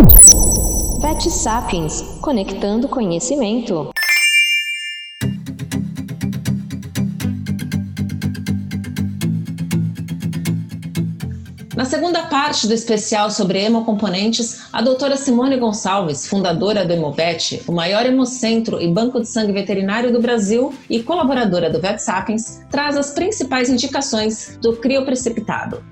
Vet Sapiens Conectando Conhecimento. Na segunda parte do especial sobre hemocomponentes, a doutora Simone Gonçalves, fundadora do Hemovet, o maior hemocentro e banco de sangue veterinário do Brasil e colaboradora do VetSapiens, traz as principais indicações do crioprecipitado.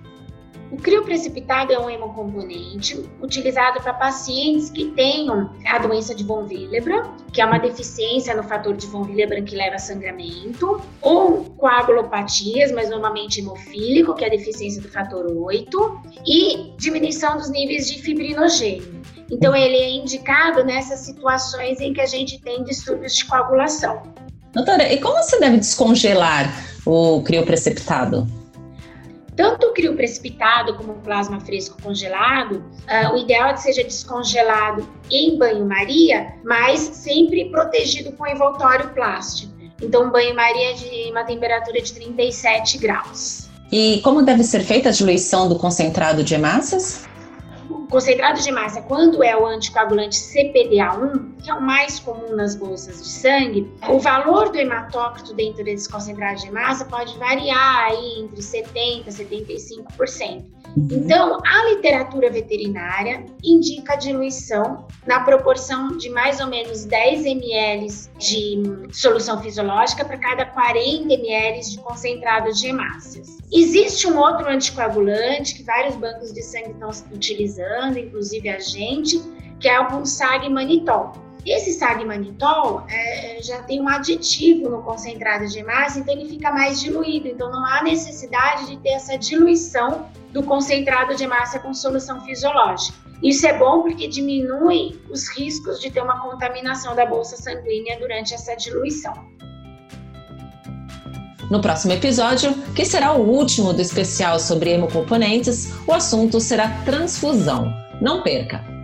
O crioprecipitado é um hemocomponente utilizado para pacientes que tenham a doença de von Willebrand, que é uma deficiência no fator de von Willebrand que leva a sangramento, ou coagulopatias, mas normalmente hemofílico, que é a deficiência do fator 8, e diminuição dos níveis de fibrinogênio. Então, ele é indicado nessas situações em que a gente tem distúrbios de coagulação. Doutora, e como se deve descongelar o crioprecipitado? Tanto o crio precipitado como o plasma fresco congelado, uh, o ideal é que seja descongelado em banho-maria, mas sempre protegido com envoltório plástico. Então, banho-maria de uma temperatura de 37 graus. E como deve ser feita a diluição do concentrado de hemácias? Concentrado de massa, quando é o anticoagulante CPDA1, que é o mais comum nas bolsas de sangue, o valor do hematócrito dentro desse concentrado de massa pode variar aí entre 70% e 75%. Então, a literatura veterinária indica a diluição na proporção de mais ou menos 10 ml de solução fisiológica para cada 40 ml de concentrado de hemácias. Existe um outro anticoagulante que vários bancos de sangue estão utilizando, inclusive a gente, que é o Pulsag Manitol. Esse sagmanitol é, já tem um aditivo no concentrado de hemácia, então ele fica mais diluído. Então não há necessidade de ter essa diluição do concentrado de hemácia com solução fisiológica. Isso é bom porque diminui os riscos de ter uma contaminação da bolsa sanguínea durante essa diluição. No próximo episódio, que será o último do especial sobre hemocomponentes, o assunto será transfusão. Não perca!